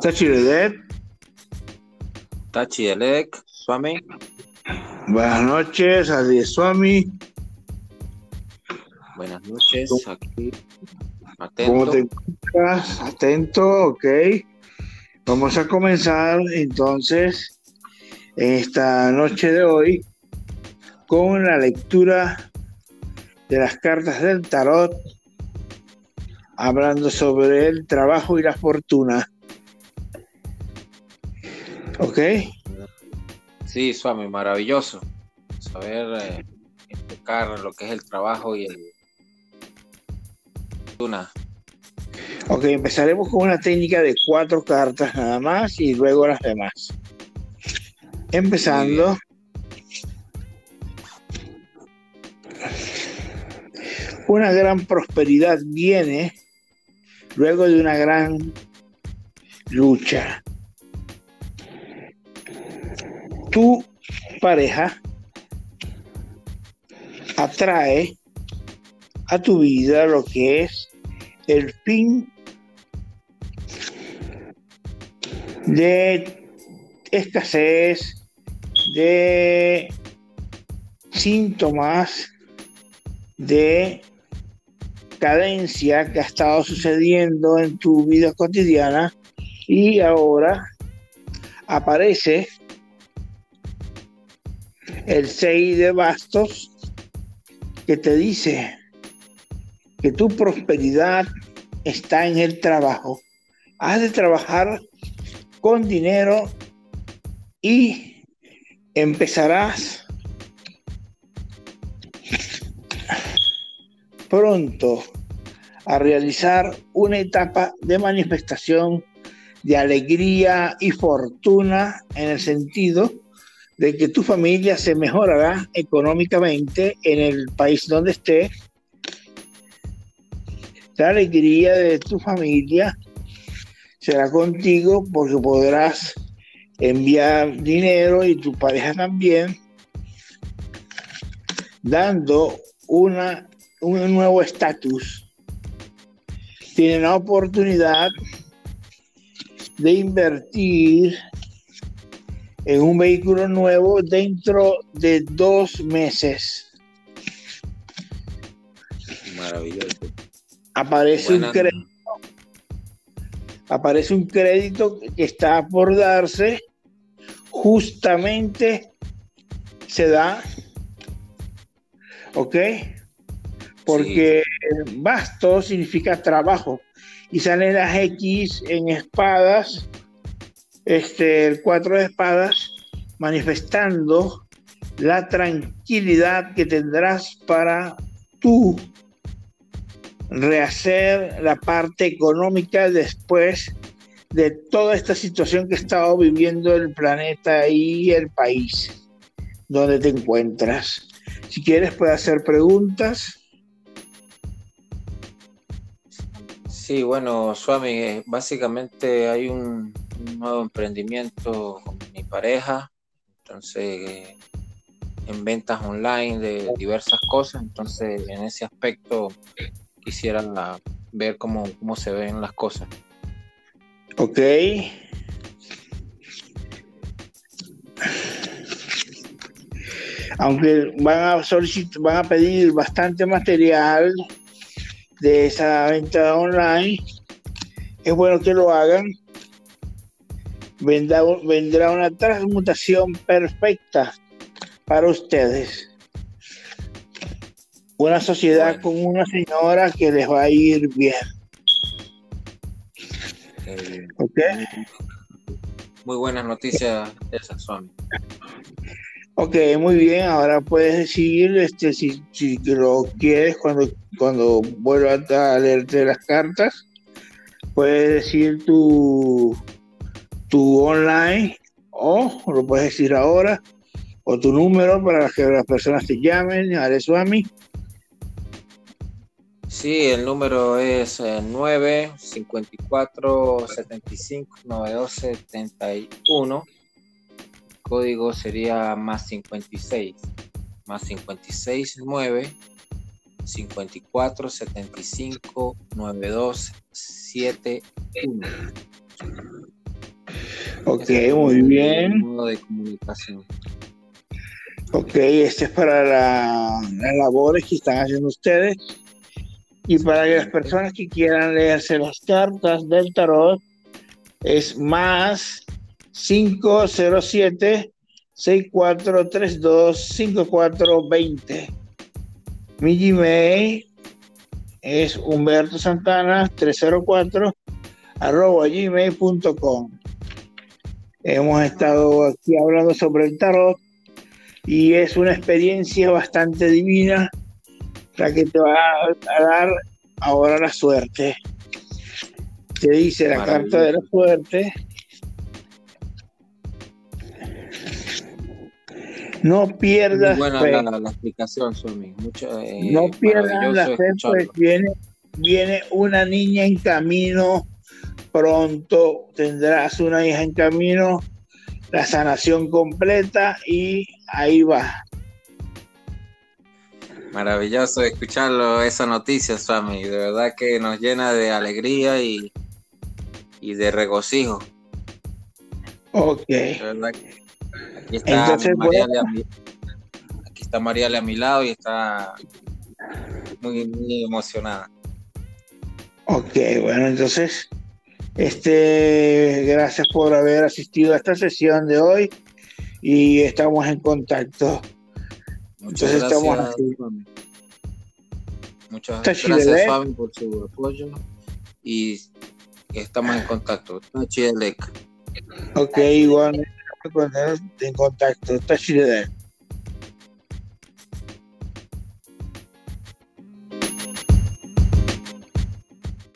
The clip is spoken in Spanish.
Tachiredet. Tachielek, Swami. Buenas noches, Adi Swami. Buenas noches, aquí. Atento. ¿Cómo te encuentras? Atento, ok. Vamos a comenzar entonces esta noche de hoy con la lectura de las cartas del tarot, hablando sobre el trabajo y la fortuna. ¿Ok? Sí, Swami, maravilloso. Saber eh, explicar lo que es el trabajo y el fortuna. Ok, empezaremos con una técnica de cuatro cartas nada más y luego las demás. Empezando. Una gran prosperidad viene luego de una gran lucha. Tu pareja atrae a tu vida lo que es el fin de escasez, de síntomas de cadencia que ha estado sucediendo en tu vida cotidiana y ahora aparece el 6 de bastos que te dice que tu prosperidad está en el trabajo. Has de trabajar con dinero y empezarás pronto a realizar una etapa de manifestación de alegría y fortuna en el sentido de que tu familia se mejorará económicamente en el país donde esté. La alegría de tu familia será contigo porque podrás enviar dinero y tu pareja también, dando una, un nuevo estatus. Tienen la oportunidad de invertir en un vehículo nuevo dentro de dos meses. Maravilloso. Aparece un crédito aparece un crédito que está por darse, justamente se da, ¿ok? Porque basto significa trabajo y salen las X en espadas, este, el 4 de espadas, manifestando la tranquilidad que tendrás para tú rehacer la parte económica después de toda esta situación que ha estado viviendo el planeta y el país donde te encuentras. Si quieres, puedes hacer preguntas. Sí, bueno, Swami, eh, básicamente hay un, nuevo emprendimiento con mi pareja, entonces en ventas online de diversas cosas, entonces en ese aspecto quisiera ver cómo, cómo se ven las cosas. Ok. Aunque van a solicitar, van a pedir bastante material de esa venta online, es bueno que lo hagan. Vendrá, vendrá una transmutación perfecta para ustedes una sociedad con una señora que les va a ir bien. ¿Ok? Muy buenas noticias esas son. Ok, muy bien. Ahora puedes decir, este, si, si lo quieres, cuando, cuando vuelva a leerte las cartas, puedes decir tu, tu online o lo puedes decir ahora o tu número para que las personas te llamen, Aresuami. Sí, el número es 9 54 75 92 71. El código sería más 56. Más 56 9 54 75 92 71. Ok, muy bien. Modo de comunicación. Ok, este es para la- las labores que están haciendo ustedes. Y para las personas que quieran leerse las cartas del tarot, es más 507 6432 5420. Mi Gmail es Humberto Santana 304 arroba gmail.com. Hemos estado aquí hablando sobre el tarot y es una experiencia bastante divina la que te va a dar ahora la suerte. Te dice la carta de la suerte. No Muy pierdas buena fe. la, la explicación, Swami. Mucho, eh, no pierdas la fe, pues viene, viene una niña en camino. Pronto tendrás una hija en camino, la sanación completa y ahí va. Maravilloso escucharlo, esa noticia, Swami. De verdad que nos llena de alegría y, y de regocijo. Ok. De verdad que aquí está Entonces, mi, aquí está Mariale a mi lado y está muy, muy emocionada. Ok, bueno, entonces, este, gracias por haber asistido a esta sesión de hoy y estamos en contacto. Muchas Entonces, estamos gracias. Swami. Muchas Está gracias, chilelec. Swami, por su apoyo y estamos en contacto. Está Chidelec. Ok, igual en contacto. Está chido.